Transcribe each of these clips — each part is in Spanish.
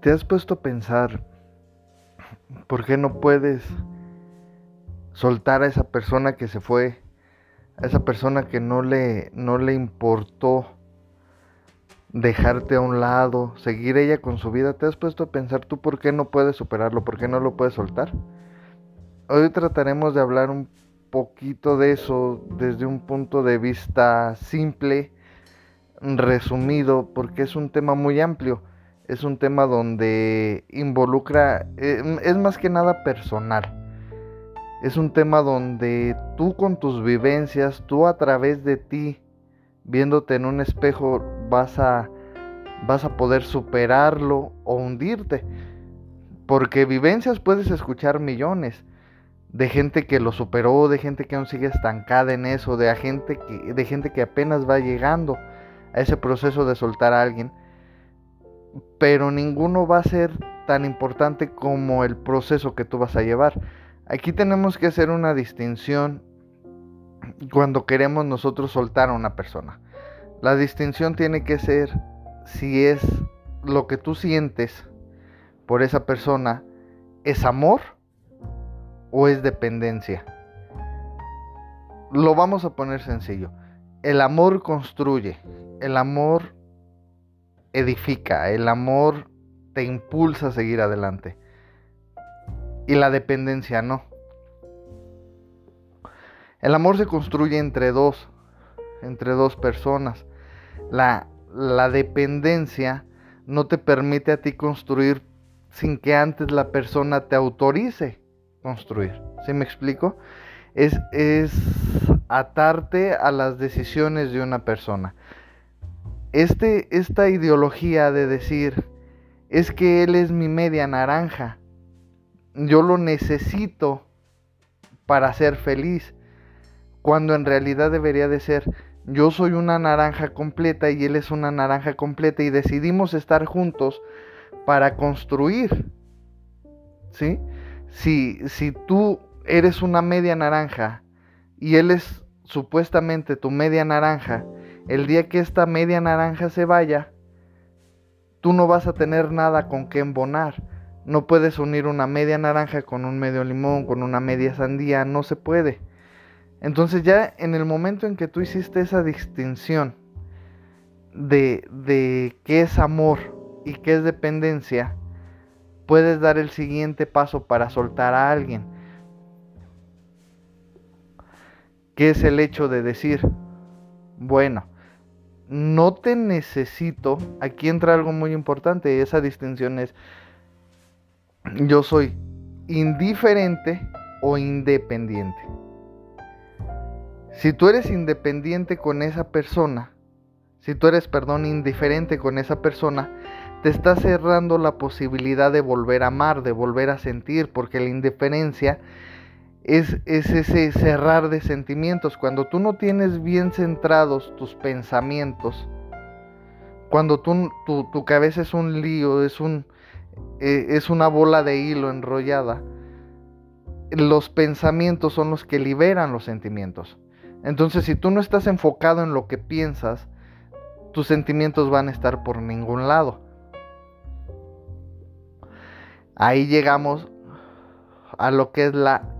¿Te has puesto a pensar por qué no puedes soltar a esa persona que se fue, a esa persona que no le, no le importó dejarte a un lado, seguir ella con su vida? ¿Te has puesto a pensar tú por qué no puedes superarlo, por qué no lo puedes soltar? Hoy trataremos de hablar un poquito de eso desde un punto de vista simple, resumido, porque es un tema muy amplio es un tema donde involucra, eh, es más que nada personal. Es un tema donde tú con tus vivencias, tú a través de ti, viéndote en un espejo, vas a, vas a poder superarlo o hundirte. Porque vivencias puedes escuchar millones de gente que lo superó, de gente que aún sigue estancada en eso, de gente que, de gente que apenas va llegando a ese proceso de soltar a alguien pero ninguno va a ser tan importante como el proceso que tú vas a llevar. Aquí tenemos que hacer una distinción cuando queremos nosotros soltar a una persona. La distinción tiene que ser si es lo que tú sientes por esa persona es amor o es dependencia. Lo vamos a poner sencillo. El amor construye, el amor edifica, el amor te impulsa a seguir adelante. Y la dependencia no. El amor se construye entre dos, entre dos personas. La, la dependencia no te permite a ti construir sin que antes la persona te autorice construir. ¿Sí me explico? Es, es atarte a las decisiones de una persona este, esta ideología de decir, es que él es mi media naranja, yo lo necesito para ser feliz, cuando en realidad debería de ser, yo soy una naranja completa y él es una naranja completa y decidimos estar juntos para construir. ¿Sí? Si, si tú eres una media naranja y él es supuestamente tu media naranja, el día que esta media naranja se vaya, tú no vas a tener nada con qué embonar. No puedes unir una media naranja con un medio limón, con una media sandía, no se puede. Entonces ya en el momento en que tú hiciste esa distinción de, de qué es amor y qué es dependencia, puedes dar el siguiente paso para soltar a alguien. Que es el hecho de decir, bueno, no te necesito, aquí entra algo muy importante, esa distinción es, yo soy indiferente o independiente. Si tú eres independiente con esa persona, si tú eres, perdón, indiferente con esa persona, te está cerrando la posibilidad de volver a amar, de volver a sentir, porque la indiferencia es, ese cerrar de sentimientos. Cuando tú no tienes bien centrados tus pensamientos, cuando tú, tu, cabeza es un lío, es, un, eh, es una bola de hilo enrollada, los pensamientos son los que liberan los sentimientos. Entonces, si tú no estás enfocado en lo que piensas, tus sentimientos van a estar por ningún lado. Ahí llegamos a lo que es la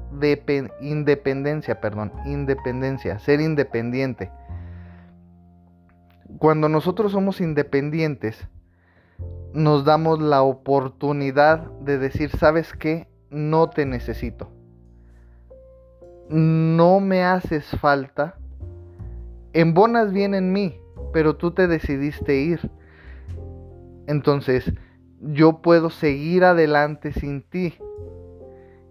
independencia, perdón, independencia, ser independiente. Cuando nosotros somos independientes, nos damos la oportunidad de decir, ¿sabes qué? No te necesito. No me haces falta. Embonas bien en mí, pero tú te decidiste ir. Entonces, yo puedo seguir adelante sin ti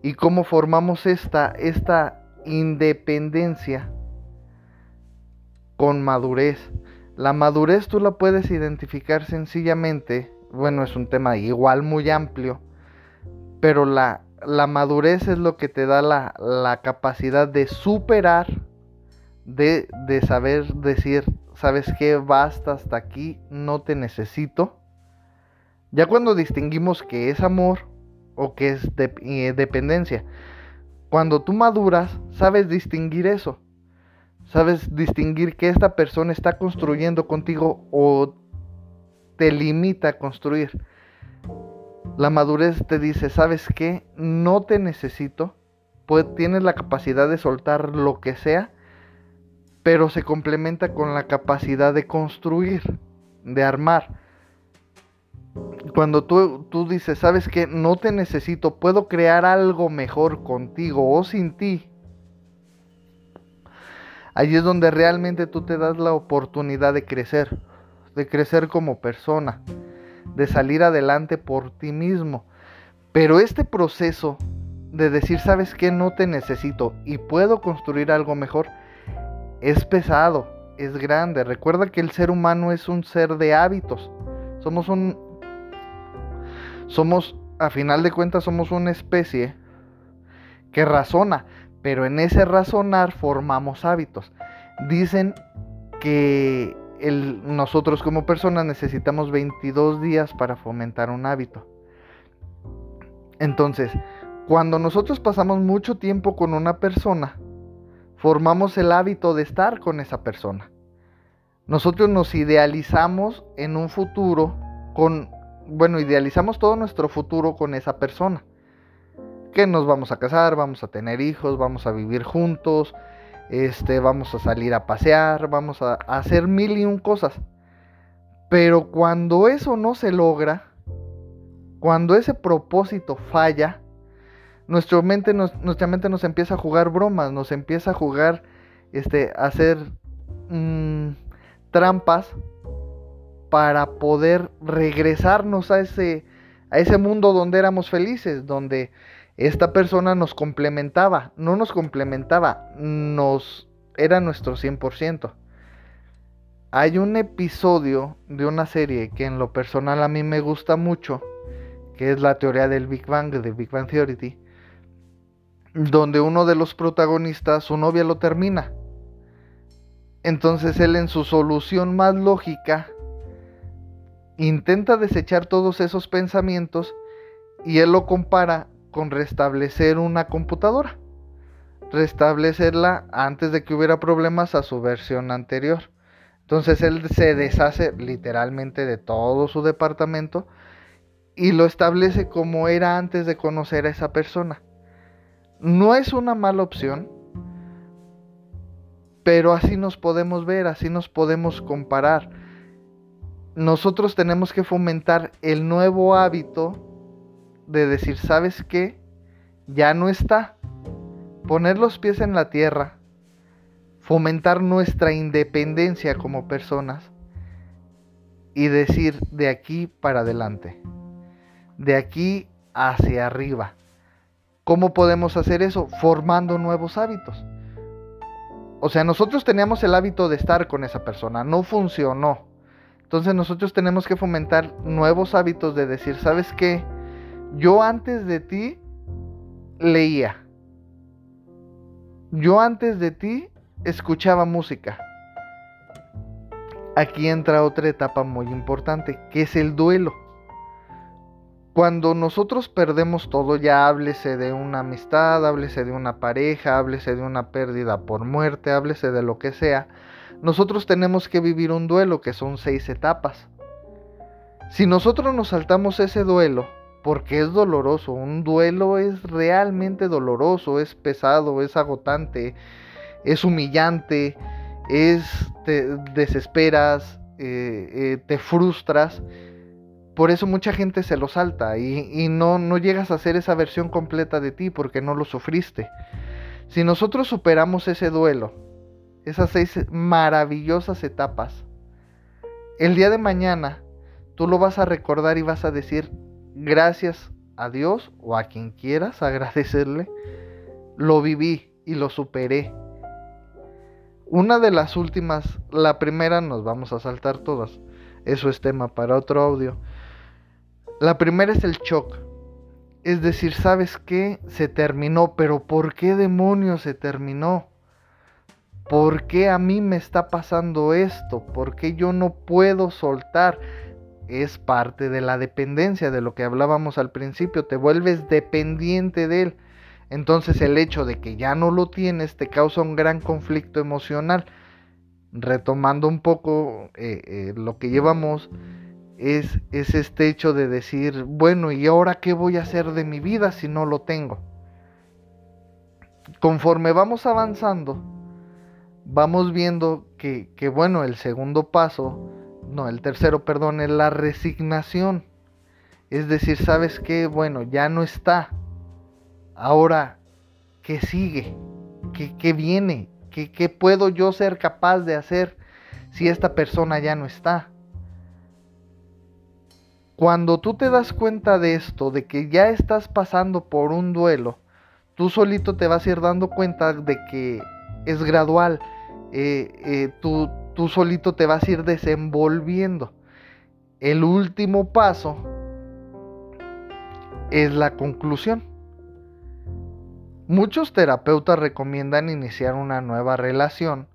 y cómo formamos esta, esta independencia con madurez. La madurez tú la puedes identificar sencillamente, bueno, es un tema igual muy amplio, pero la, la madurez es lo que te da la, la capacidad de superar, de, de saber decir, ¿sabes qué? Basta hasta aquí, no te necesito. Ya cuando distinguimos que es amor, o que es eh, dependencia. Cuando tú maduras, sabes distinguir eso. Sabes distinguir que esta persona está construyendo contigo o te limita a construir. La madurez te dice, ¿sabes qué? No te necesito. tienes la capacidad de soltar lo que sea, pero se complementa con la capacidad de construir, de armar. Cuando tú, tú dices, ¿sabes qué? No te necesito, puedo crear algo mejor contigo o sin ti. Allí es donde realmente tú te das la oportunidad de crecer, de crecer como persona de salir adelante por ti mismo. Pero este proceso de decir, sabes que no te necesito y puedo construir algo mejor, es pesado, es grande. Recuerda que el ser humano es un ser de hábitos. Somos un... Somos, a final de cuentas, somos una especie que razona, pero en ese razonar formamos hábitos. Dicen que nosotros como personas necesitamos 22 días para fomentar un hábito. Entonces, cuando nosotros pasamos mucho tiempo con una persona, formamos el hábito de estar con esa persona. Nosotros nos idealizamos en un futuro con, bueno, idealizamos todo nuestro futuro con esa persona. Que nos vamos a casar, vamos a tener hijos, vamos a vivir juntos, este, vamos a salir a pasear, vamos a, hacer mil y un cosas. Pero cuando eso no se logra, cuando ese propósito falla, nuestra mente nos, nuestra mente nos empieza a jugar bromas, nos empieza a jugar, este, a hacer mm, trampas para poder regresarnos a ese, a ese mundo donde éramos felices, donde esta persona nos complementaba, no nos complementaba, nos era nuestro 100%. Hay un episodio de una serie que en lo personal a mí me gusta mucho, que es la teoría del Big Bang, de Big Bang Theory, donde uno de los protagonistas, su novia lo termina. Entonces él en su solución más lógica intenta desechar todos esos pensamientos y él lo compara con restablecer una computadora. Restablecerla antes de que hubiera problemas a su versión anterior. Entonces él se deshace literalmente de todo su departamento y lo establece como era antes de conocer a esa persona. No es una mala opción, pero así nos podemos ver, así nos podemos comparar. Nosotros tenemos que fomentar el nuevo hábito de decir, ¿sabes qué? Ya no está. Poner los pies en la tierra, fomentar nuestra independencia como personas y decir de aquí para adelante, de aquí hacia arriba. ¿Cómo podemos hacer eso? Formando nuevos hábitos. O sea, nosotros teníamos el hábito de estar con esa persona, no funcionó. Entonces nosotros tenemos que fomentar nuevos hábitos de decir, ¿sabes qué? Yo antes de ti leía. Yo antes de ti escuchaba música. Aquí entra otra etapa muy importante, que es el duelo. Cuando nosotros perdemos todo, ya háblese de una amistad, háblese de una pareja, háblese de una pérdida por muerte, háblese de lo que sea, nosotros tenemos que vivir un duelo que son seis etapas. Si nosotros nos saltamos ese duelo, porque es doloroso. Un duelo es realmente doloroso, es pesado, es agotante, es humillante, es te desesperas, eh, eh, te frustras. Por eso mucha gente se lo salta y, y no, no llegas a ser esa versión completa de ti porque no lo sufriste. Si nosotros superamos ese duelo, esas seis maravillosas etapas, el día de mañana tú lo vas a recordar y vas a decir, gracias a Dios o a quien quieras agradecerle, lo viví y lo superé. Una de las últimas, la primera nos vamos a saltar todas. Eso es tema para otro audio. La primera es el shock. Es decir, ¿sabes qué? Se terminó, pero ¿por qué demonios se terminó? ¿Por qué a mí me está pasando esto? ¿Por qué yo no puedo soltar? es parte de la dependencia de lo que hablábamos al principio, te vuelves dependiente de él. Entonces el hecho de que ya no lo tienes te causa un gran conflicto emocional. Retomando un poco eh, eh, lo que llevamos, es, es este hecho de decir, bueno, ¿y ahora qué voy a hacer de mi vida si no lo tengo? Conforme vamos avanzando, vamos viendo que, que, bueno, el segundo paso, no, el tercero, perdón, es la resignación. Es decir, ¿sabes qué? Bueno, ya no está. Ahora, ¿qué sigue? ¿Qué, qué viene? ¿Qué, ¿Qué puedo yo ser capaz de hacer si esta persona ya no está? Cuando tú te das cuenta de esto, de que ya estás pasando por un duelo, tú solito te vas a ir dando cuenta de que es gradual. Eh, eh, tú, tú solito te vas a ir desenvolviendo. El último paso es la conclusión. Muchos terapeutas recomiendan iniciar una nueva relación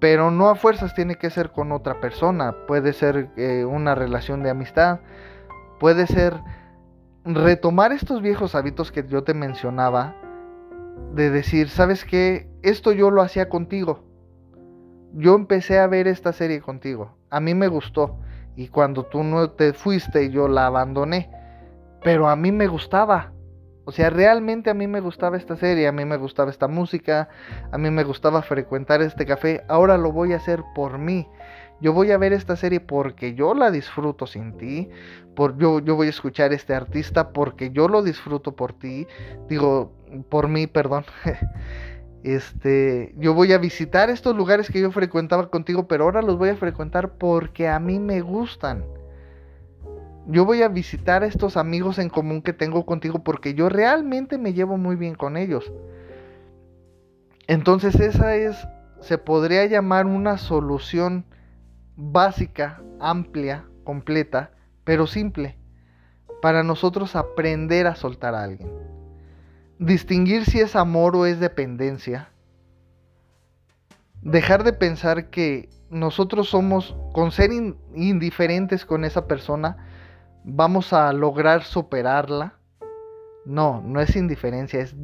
pero no a fuerzas tiene que ser con otra persona, puede ser eh, una relación de amistad, puede ser retomar estos viejos hábitos que yo te mencionaba, de decir, ¿sabes qué? Esto yo lo hacía contigo. Yo empecé a ver esta serie contigo. A mí me gustó. Y cuando tú no te fuiste, yo la abandoné. Pero a mí me gustaba. O sea, realmente a mí me gustaba esta serie, a mí me gustaba esta música, a mí me gustaba frecuentar este café. Ahora lo voy a hacer por mí. Yo voy a ver esta serie porque yo la disfruto sin ti. Por, yo, yo voy a escuchar a este artista porque yo lo disfruto por ti. Digo, por mí, perdón. Este, yo voy a visitar estos lugares que yo frecuentaba contigo, pero ahora los voy a frecuentar porque a mí me gustan yo voy a visitar estos amigos en común que tengo contigo porque yo realmente me llevo muy bien con ellos. Entonces esa es, se podría llamar una solución básica, amplia, completa, pero simple, para nosotros aprender a soltar a alguien. Distinguir si es amor o es dependencia. Dejar de pensar que nosotros somos, con ser indiferentes con esa persona, vamos a lograr superarla. No, no es indiferencia, es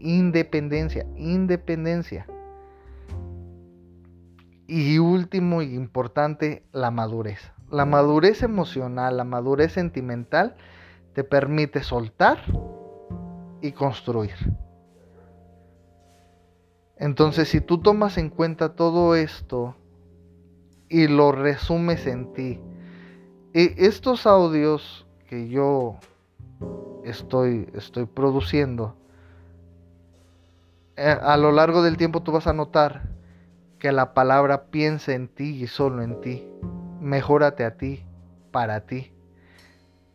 independencia, independencia. Y último y importante, la madurez. La madurez emocional, la madurez sentimental te permite soltar y construir. Entonces, si tú tomas en cuenta todo esto y lo resumes en ti, estos audios que yo estoy, estoy produciendo, eh, a lo largo del tiempo tú vas a notar que la palabra piensa en ti y solo en ti. Mejórate a ti, para ti.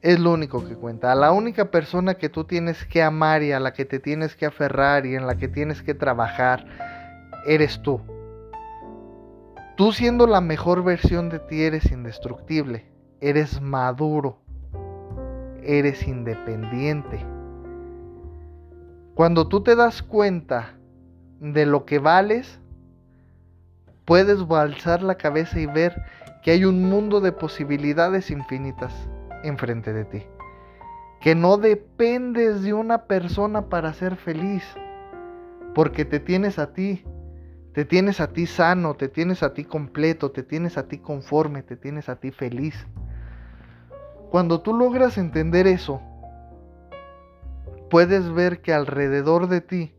Es lo único que cuenta. A la única persona que tú tienes que amar y a la que te tienes que aferrar y en la que tienes que trabajar, eres tú. Tú siendo la mejor versión de ti eres indestructible eres maduro, eres independiente. Cuando tú te das cuenta de lo que vales, puedes balzar la cabeza y ver que hay un mundo de posibilidades infinitas enfrente de ti. Que no dependes de una persona para ser feliz, porque te tienes a ti, te tienes a ti sano, te tienes a ti completo, te tienes a ti conforme, te tienes a ti feliz. Cuando tú logras entender eso, puedes ver que alrededor de ti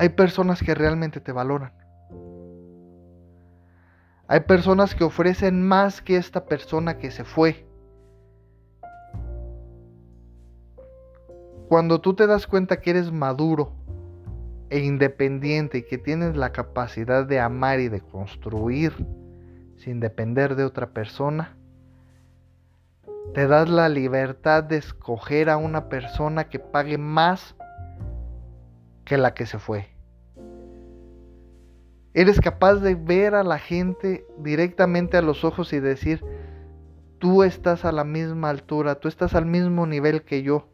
hay personas que realmente te valoran. Hay personas que ofrecen más que esta persona que se fue. Cuando tú te das cuenta que eres maduro, e independiente y que tienes la capacidad de amar y de construir sin depender de otra persona, te das la libertad de escoger a una persona que pague más que la que se fue. Eres capaz de ver a la gente directamente a los ojos y decir, tú estás a la misma altura, tú estás al mismo nivel que yo,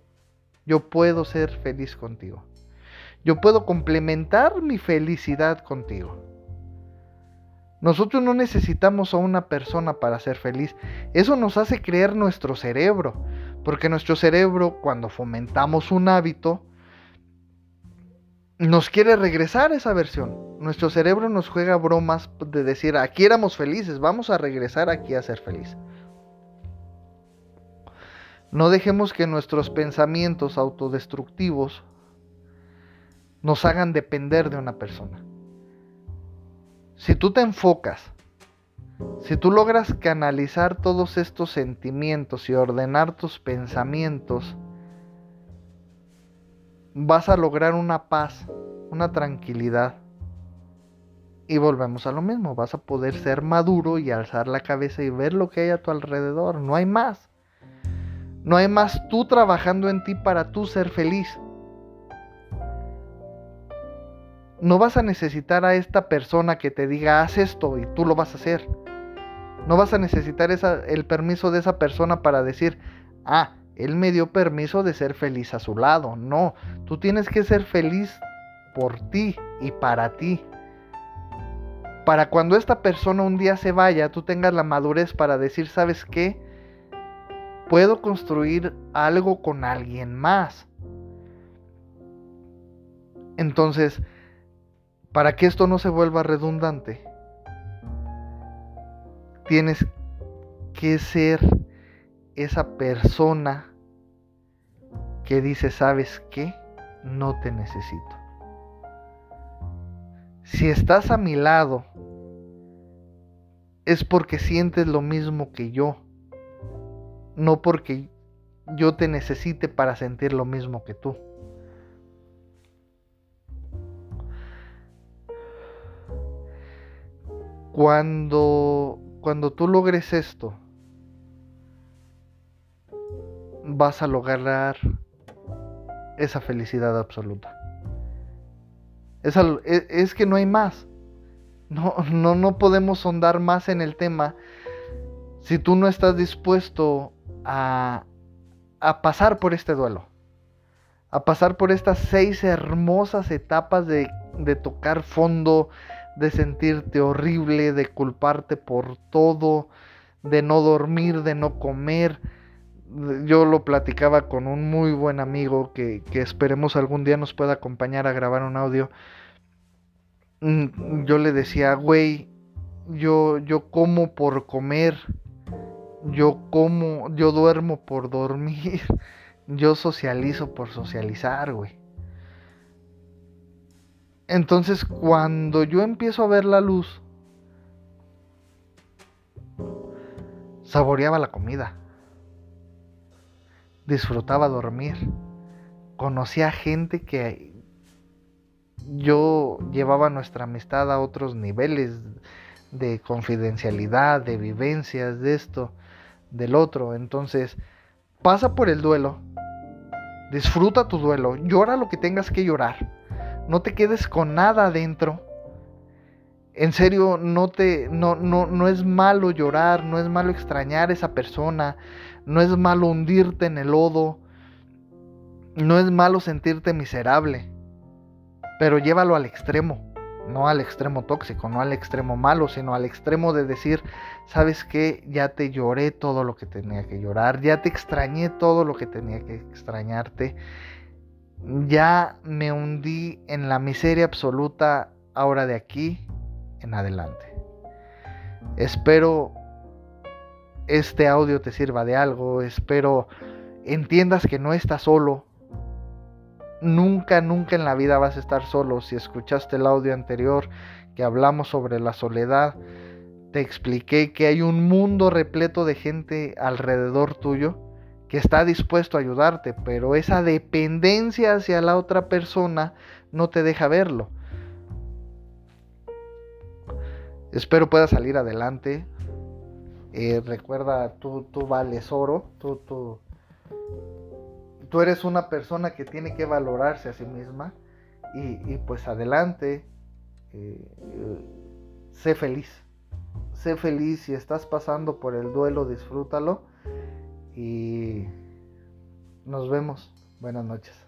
yo puedo ser feliz contigo. Yo puedo complementar mi felicidad contigo. Nosotros no necesitamos a una persona para ser feliz. Eso nos hace creer nuestro cerebro. Porque nuestro cerebro, cuando fomentamos un hábito, nos quiere regresar esa versión. Nuestro cerebro nos juega bromas de decir, aquí éramos felices, vamos a regresar aquí a ser felices. No dejemos que nuestros pensamientos autodestructivos nos hagan depender de una persona. Si tú te enfocas, si tú logras canalizar todos estos sentimientos y ordenar tus pensamientos, vas a lograr una paz, una tranquilidad. Y volvemos a lo mismo, vas a poder ser maduro y alzar la cabeza y ver lo que hay a tu alrededor. No hay más. No hay más tú trabajando en ti para tú ser feliz. No vas a necesitar a esta persona que te diga haz esto y tú lo vas a hacer. No vas a necesitar el permiso de esa persona para decir, ah, él me dio permiso de ser feliz a su lado. No, tú tienes que ser feliz por ti y para ti. Para cuando esta persona un día se vaya, tú tengas la madurez para decir, ¿sabes qué? Puedo construir algo con alguien más. Entonces, para que esto no se vuelva redundante, tienes que ser esa persona que dice, ¿sabes qué? No te necesito. Si estás a mi lado, es porque sientes lo mismo que yo, no porque yo te necesite para sentir lo mismo que tú. Cuando, cuando tú logres esto, vas a lograr esa felicidad absoluta. Es, e, es, que no hay más. No, no, no podemos sondar más en el tema si tú no estás dispuesto a, a pasar por este duelo. A pasar por estas seis hermosas etapas de, de tocar fondo, de sentirte horrible, de culparte por todo, de no dormir, de no comer, yo lo platicaba con un muy buen amigo que, esperemos algún día nos pueda acompañar a grabar un audio. Mm, yo le decía, güey, yo, yo como por comer, yo como, yo duermo por dormir, yo socializo por socializar, güey. Entonces cuando yo empiezo a ver la luz, saboreaba la comida disfrutaba dormir. Conocía gente que yo llevaba nuestra amistad a otros niveles de confidencialidad, de vivencias, de esto, del otro. Entonces, pasa por el duelo, disfruta tu duelo, llora lo que tengas que llorar, no te quedes con nada adentro. En serio, no te no, no, no es malo llorar, no es malo extrañar a esa persona, no es malo hundirte en el lodo. No es malo sentirte miserable. Pero llévalo al extremo. No al extremo tóxico, no al extremo malo, sino al extremo de decir, ¿sabes qué? Ya te lloré todo lo que tenía que llorar. Ya te extrañé todo lo que tenía que extrañarte. Ya me hundí en la miseria absoluta ahora de aquí en adelante. Espero este audio te sirva de algo. Espero entiendas que no estás solo. Nunca, nunca en la vida vas a estar solo. Si escuchaste el audio anterior que hablamos sobre la soledad, te expliqué que hay un mundo repleto de gente alrededor tuyo que está dispuesto a ayudarte, pero esa dependencia hacia la otra persona no te deja verlo. Espero puedas salir adelante. Eh, recuerda, tú, tú vales oro, tú, tú, tú eres una persona que tiene que valorarse a sí misma y, pues adelante, eh, sé feliz, sé feliz, si estás pasando por el duelo, disfrútalo y nos vemos, buenas noches.